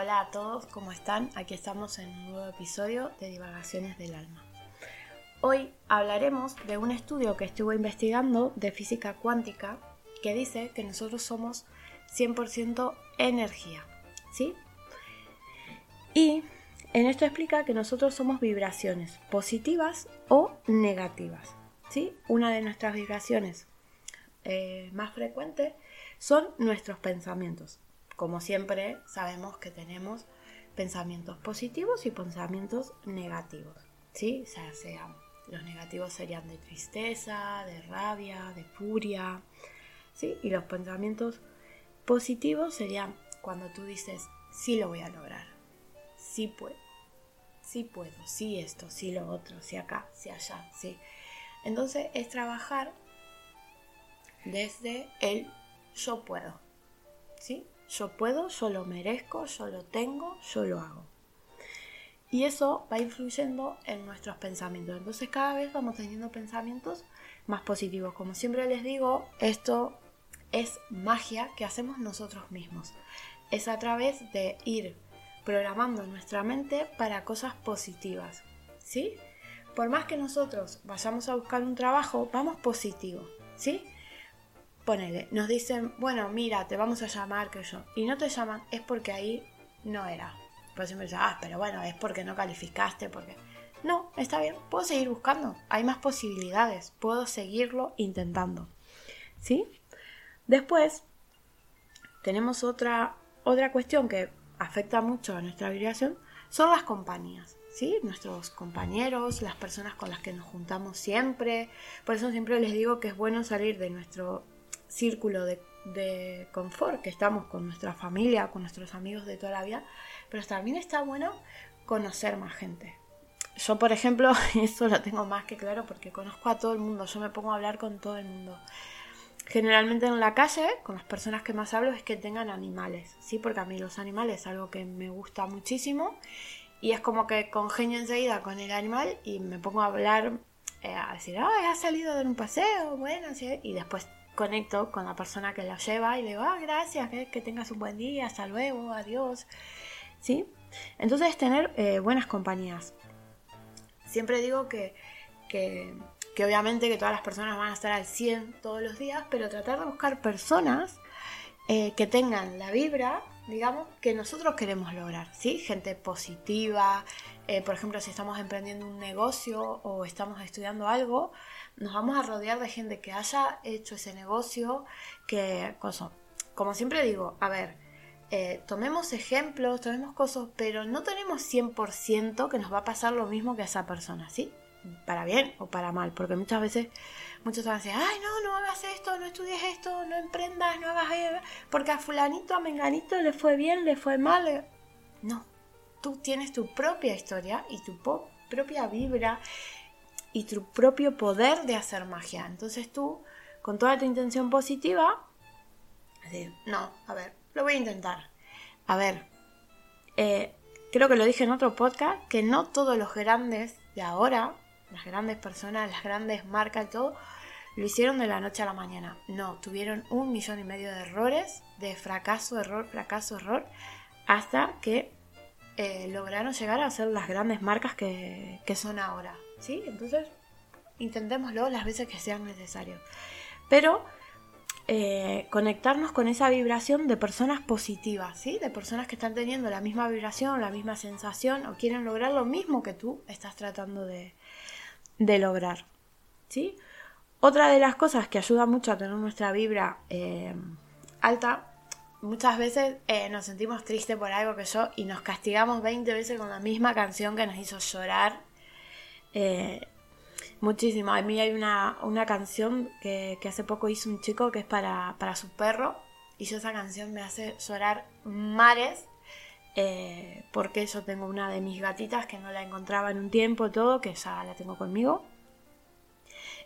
Hola a todos, ¿cómo están? Aquí estamos en un nuevo episodio de Divagaciones del Alma. Hoy hablaremos de un estudio que estuve investigando de física cuántica que dice que nosotros somos 100% energía, ¿sí? Y en esto explica que nosotros somos vibraciones positivas o negativas, ¿sí? Una de nuestras vibraciones eh, más frecuentes son nuestros pensamientos. Como siempre, sabemos que tenemos pensamientos positivos y pensamientos negativos, ¿sí? O sea, los negativos serían de tristeza, de rabia, de furia, ¿sí? Y los pensamientos positivos serían cuando tú dices, sí lo voy a lograr, sí puedo, sí puedo, sí esto, sí lo otro, sí acá, sí allá, sí. Entonces es trabajar desde el yo puedo, ¿sí? Yo puedo, yo lo merezco, yo lo tengo, yo lo hago. Y eso va influyendo en nuestros pensamientos. Entonces cada vez vamos teniendo pensamientos más positivos. Como siempre les digo, esto es magia que hacemos nosotros mismos. Es a través de ir programando nuestra mente para cosas positivas. ¿Sí? Por más que nosotros vayamos a buscar un trabajo, vamos positivo. ¿Sí? Ponele, nos dicen, bueno, mira, te vamos a llamar que yo, y no te llaman, es porque ahí no era. Pues siempre dicen, ah, pero bueno, es porque no calificaste, porque... No, está bien, puedo seguir buscando, hay más posibilidades, puedo seguirlo intentando. ¿Sí? Después, tenemos otra, otra cuestión que afecta mucho a nuestra vibración, son las compañías. ¿Sí? Nuestros compañeros, las personas con las que nos juntamos siempre. Por eso siempre les digo que es bueno salir de nuestro círculo de, confort que estamos con nuestra familia, con nuestros amigos de toda la vida, pero también está bueno conocer más gente. Yo, por ejemplo, eso lo tengo más que claro porque conozco a todo el mundo, yo me pongo a hablar con todo el mundo. Generalmente en la calle, con las personas que más hablo, es que tengan animales, ¿sí? Porque a mí los animales es algo que me gusta muchísimo y es como que congenio enseguida con el animal y me pongo a hablar, eh, a decir, ay, ha salido a dar un paseo, bueno, ¿sí? y después conecto con la persona que la lleva y le digo, ah, gracias, que, tengas un buen día, hasta luego, adiós. ¿Sí? Entonces tener eh, buenas compañías. Siempre digo que, que, obviamente que todas las personas van a estar al 100 todos los días, pero tratar de buscar personas eh, que tengan la vibra, digamos, que nosotros queremos lograr, ¿sí? Gente positiva, eh, por ejemplo, si estamos emprendiendo un negocio o estamos estudiando algo, nos vamos a rodear de gente que haya hecho ese negocio, que, cosa, como siempre digo, a ver, eh, tomemos ejemplos, tomemos cosas, pero no tenemos 100% que nos va a pasar lo mismo que a esa persona, ¿sí? Para bien o para mal, porque muchas veces muchos van a decir, ay, no, no hagas esto, no estudies esto, no emprendas, no hagas esto, porque a fulanito, a menganito le fue bien, le fue mal. No, tú tienes tu propia historia y tu propia vibra y tu propio poder de hacer magia. Entonces tú, con toda tu intención positiva, no, a ver, lo voy a intentar. A ver, eh, creo que lo dije en otro podcast, que no todos los grandes de ahora, las grandes personas, las grandes marcas y todo, lo hicieron de la noche a la mañana. No, tuvieron un millón y medio de errores, de fracaso, error, fracaso, error, hasta que eh, lograron llegar a ser las grandes marcas que, que son ahora. ¿Sí? Entonces, intentémoslo las veces que sean necesarios. Pero eh, conectarnos con esa vibración de personas positivas, ¿sí? De personas que están teniendo la misma vibración, la misma sensación o quieren lograr lo mismo que tú estás tratando de, lograr, ¿sí? Otra de las cosas que ayuda mucho a tener nuestra vibra eh, alta, muchas veces eh, nos sentimos tristes por algo que yo y nos castigamos 20 veces con la misma canción que nos hizo llorar eh, muchísimo. A mí hay una, canción que, hace poco hizo un chico que es para, su perro y yo esa canción me hace llorar mares eh, porque yo tengo una de mis gatitas que no la encontraba en un tiempo todo, que ya la tengo conmigo.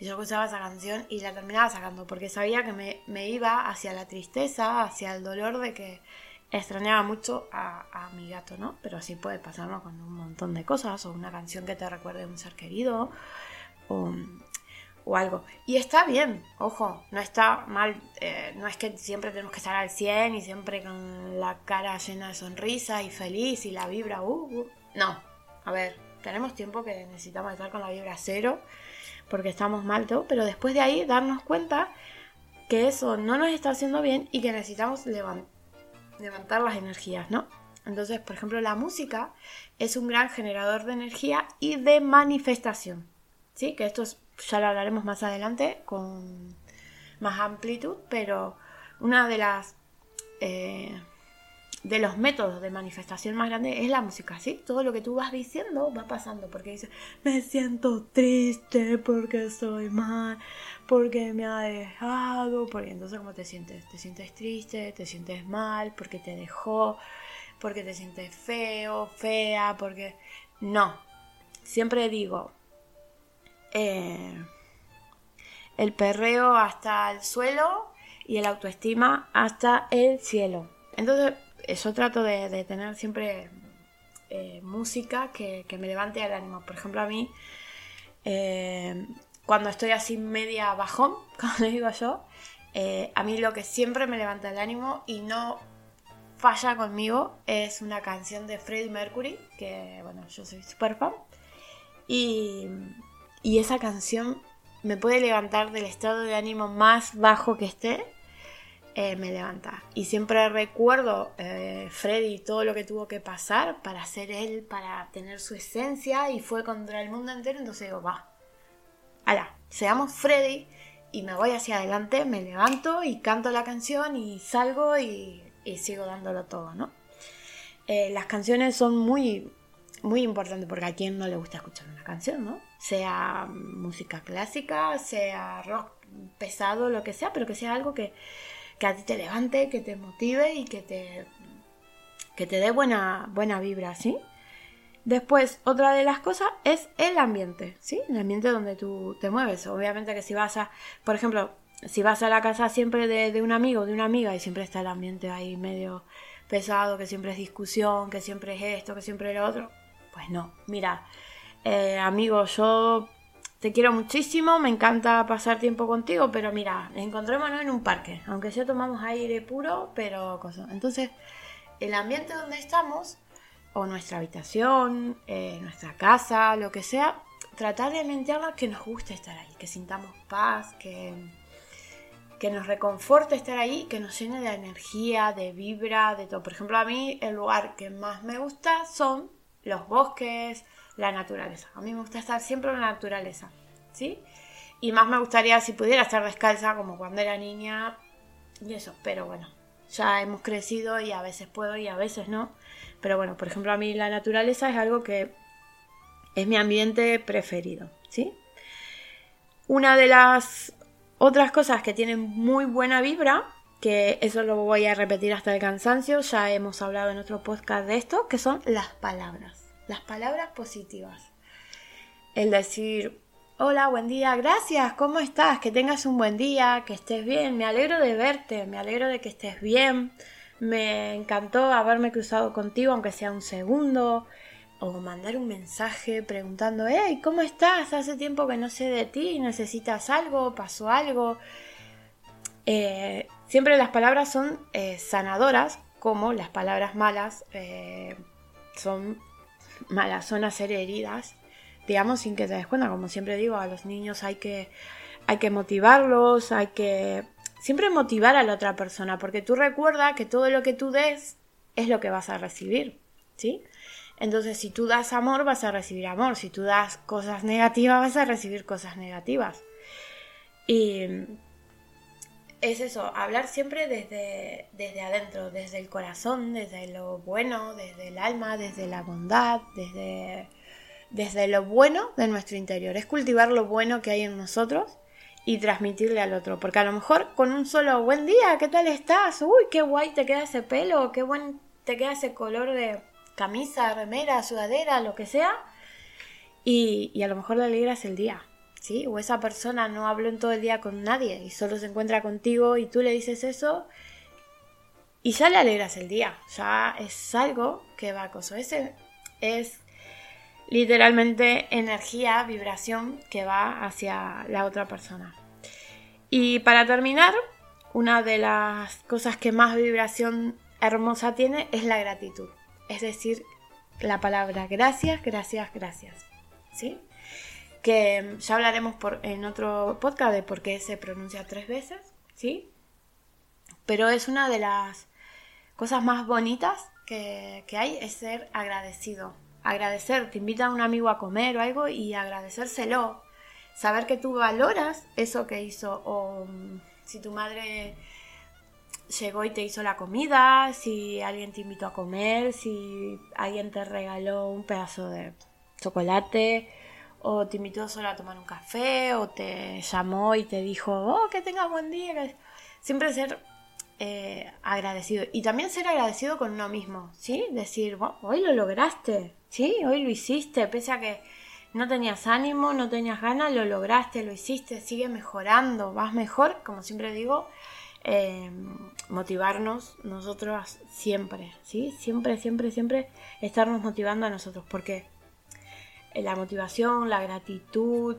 Y yo escuchaba esa canción y la terminaba sacando porque sabía que me, me iba hacia la tristeza, hacia el dolor de que extrañaba mucho a, mi gato, ¿no? Pero así puede pasarlo con un montón de cosas, o una canción que te recuerde a un ser querido, o, o algo. Y está bien, ojo, no está mal, eh, no es que siempre tenemos que estar al 100 y siempre con la cara llena de sonrisa y feliz y la vibra, uh, uh. no, a ver, tenemos tiempo que necesitamos estar con la vibra cero porque estamos mal todo, pero después de ahí darnos cuenta que eso no nos está haciendo bien y que necesitamos levantar las energías, ¿no? Entonces, por ejemplo, la música es un gran generador de energía y de manifestación. ¿Sí? Que esto ya lo hablaremos más adelante con más amplitud, pero una de las eh, de los métodos de manifestación más grande es la música, ¿sí? Todo lo que tú vas diciendo va pasando, porque dices, me siento triste porque soy mal, porque me ha dejado, porque entonces ¿cómo te sientes? Te sientes triste, te sientes mal, porque te dejó, porque te sientes feo, fea, porque... No, siempre digo, eh, el perreo hasta el suelo y el autoestima hasta el cielo. Entonces, eso trato de, tener siempre eh, música que, me levante el ánimo. Por ejemplo, a mí, eh, cuando estoy así media bajón, como le digo yo, a mí lo que siempre me levanta el ánimo y no falla conmigo es una canción de Freddie Mercury, que bueno, yo soy super fan. Y, y esa canción me puede levantar del estado de ánimo más bajo que esté, eh, me levanta. Y siempre recuerdo eh, Freddy todo lo que tuvo que pasar para ser él, para tener su esencia y fue contra el mundo entero, entonces digo, va, ala, seamos Freddy y me voy hacia adelante, me levanto y canto la canción y salgo y y sigo dándolo todo, ¿no? Eh, las canciones son muy, muy importantes porque a quien no le gusta escuchar una canción, ¿no? Sea música clásica, sea rock pesado, lo que sea, pero que sea algo que, a ti te levante, que te motive y que te, que te dé buena, buena vibra, ¿sí? Después, otra de las cosas es el ambiente, ¿sí? El ambiente donde tú te mueves. Obviamente que si vas a, por ejemplo, si vas a la casa siempre de, un amigo, de una amiga, y siempre está el ambiente ahí medio pesado, que siempre es discusión, que siempre es esto, que siempre es lo otro, pues no. Mira, eh, amigo, yo te quiero muchísimo, me encanta pasar tiempo contigo, pero mira, encontrémonos en un parque, aunque sea tomamos aire puro, pero cosas. Entonces, el ambiente donde estamos, o nuestra habitación, eh, nuestra casa, lo que sea, tratar de ambientarla que nos guste estar ahí, que sintamos paz, que que nos reconforte estar ahí, que nos llene de energía, de vibra, de todo. Por ejemplo, a mí el lugar que más me gusta son los bosques, la naturaleza. A mí me gusta estar siempre en la naturaleza, ¿sí? Y más me gustaría si pudiera estar descalza como cuando era niña y eso, pero bueno, ya hemos crecido y a veces puedo y a veces no. Pero bueno, por ejemplo, a mí la naturaleza es algo que es mi ambiente preferido, ¿sí? Una de las otras cosas que tienen muy buena vibra, que eso lo voy a repetir hasta el cansancio, ya hemos hablado en otro podcast de esto, que son las palabras, las palabras positivas. El decir, hola, buen día, gracias, ¿cómo estás? Que tengas un buen día, que estés bien, me alegro de verte, me alegro de que estés bien, me encantó haberme cruzado contigo, aunque sea un segundo, o mandar un mensaje preguntando, hey, ¿cómo estás? Hace tiempo que no sé de ti, ¿necesitas algo? ¿Pasó algo? Eh, siempre las palabras son eh, sanadoras, como las palabras malas eh, son son hacer heridas, digamos, sin que te des cuenta. Como siempre digo, a los niños hay que, hay que motivarlos, hay que siempre motivar a la otra persona, porque tú recuerda que todo lo que tú des es lo que vas a recibir, ¿sí? Entonces, si tú das amor, vas a recibir amor. Si tú das cosas negativas, vas a recibir cosas negativas. Y es eso, hablar siempre desde, desde adentro, desde el corazón, desde lo bueno, desde el alma, desde la bondad, desde, desde lo bueno de nuestro interior. Es cultivar lo bueno que hay en nosotros y transmitirle al otro. Porque a lo mejor con un solo buen día, ¿qué tal estás? Uy, qué guay te queda ese pelo, qué buen te queda ese color de, camisa, remera, sudadera, lo que sea, y, a lo mejor le alegras el día, ¿sí? O esa persona no habló en todo el día con nadie y solo se encuentra contigo y tú le dices eso y ya le alegras el día, ya es algo que va a coso. Ese es literalmente energía, vibración que va hacia la otra persona. Y para terminar, una de las cosas que más vibración hermosa tiene es la gratitud. Es decir, la palabra gracias, gracias, gracias. ¿Sí? Que ya hablaremos por, en otro podcast de por qué se pronuncia tres veces. ¿Sí? Pero es una de las cosas más bonitas que, que hay, es ser agradecido. Agradecer, te invita a un amigo a comer o algo y agradecérselo. Saber que tú valoras eso que hizo o mm, si tu madre llegó y te hizo la comida, si alguien te invitó a comer, si alguien te regaló un pedazo de chocolate, o te invitó solo a tomar un café, o te llamó y te dijo, oh, que tengas buen día. Siempre ser eh, agradecido. Y también ser agradecido con uno mismo, ¿sí? Decir, hoy lo lograste, ¿sí? Hoy lo hiciste, pese a que no tenías ánimo, no tenías ganas, lo lograste, lo hiciste, sigue mejorando, vas mejor, como siempre digo, eh, motivarnos nosotros siempre, ¿sí? Siempre, siempre, siempre estarnos motivando a nosotros, porque la motivación, la gratitud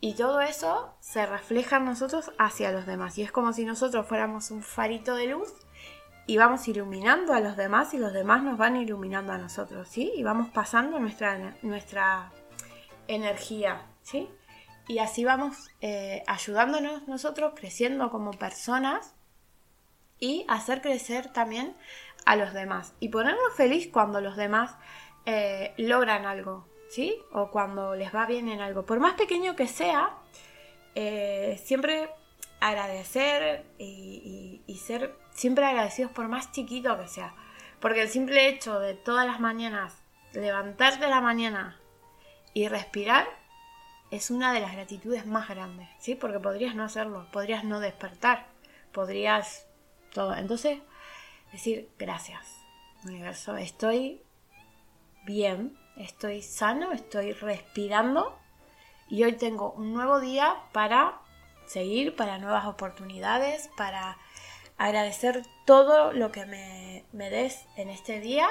y todo eso se refleja en nosotros hacia los demás. Y es como si nosotros fuéramos un farito de luz y vamos iluminando a los demás y los demás nos van iluminando a nosotros, ¿sí? Y vamos pasando nuestra, nuestra energía, ¿sí? Y así vamos eh, ayudándonos nosotros, creciendo como personas y hacer crecer también a los demás. Y ponernos feliz cuando los demás eh, logran algo, ¿sí? O cuando les va bien en algo. Por más pequeño que sea, eh, siempre agradecer y, ser siempre agradecidos por más chiquito que sea. Porque el simple hecho de todas las mañanas levantarte la mañana y respirar es una de las gratitudes más grandes, ¿sí? Porque podrías no hacerlo, podrías no despertar, podrías todo. Entonces, decir gracias, universo, estoy bien, estoy sano, estoy respirando y hoy tengo un nuevo día para seguir, para nuevas oportunidades, para agradecer todo lo que me, me des en este día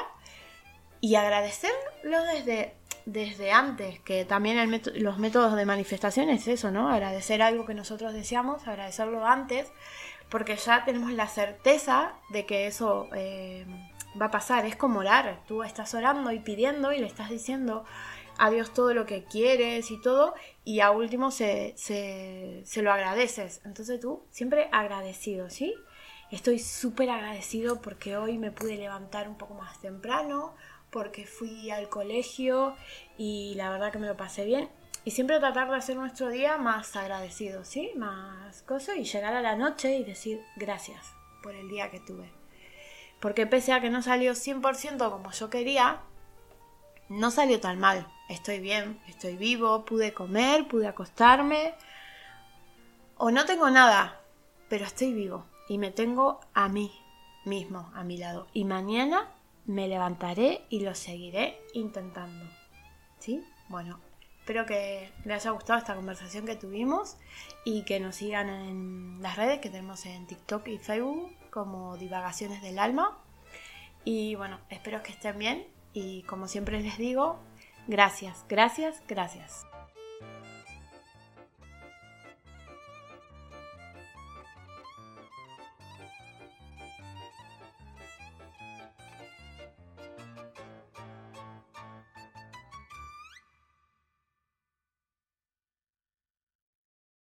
y agradecerlo desde desde antes, que también los métodos de manifestación es eso, ¿no? Agradecer algo que nosotros deseamos, agradecerlo antes, porque ya tenemos la certeza de que eso eh, va a pasar. Es como orar, tú estás orando y pidiendo y le estás diciendo a Dios todo lo que quieres y todo, y a último se, se, lo agradeces. Entonces tú siempre agradecido, ¿sí? Estoy súper agradecido porque hoy me pude levantar un poco más temprano, porque fui al colegio y la verdad que me lo pasé bien. Y siempre tratar de hacer nuestro día más agradecido, ¿sí? Más cosas y llegar a la noche y decir gracias por el día que tuve. Porque pese a que no salió 100% como yo quería, no salió tan mal. Estoy bien, estoy vivo, pude comer, pude acostarme. O no tengo nada, pero estoy vivo y me tengo a mí mismo, a mi lado. Y mañana me levantaré y lo seguiré intentando. ¿Sí? Bueno, espero que les haya gustado esta conversación que tuvimos y que nos sigan en las redes que tenemos en TikTok y Facebook como Divagaciones del Alma. Y bueno, espero que estén bien y como siempre les digo, gracias, gracias, gracias.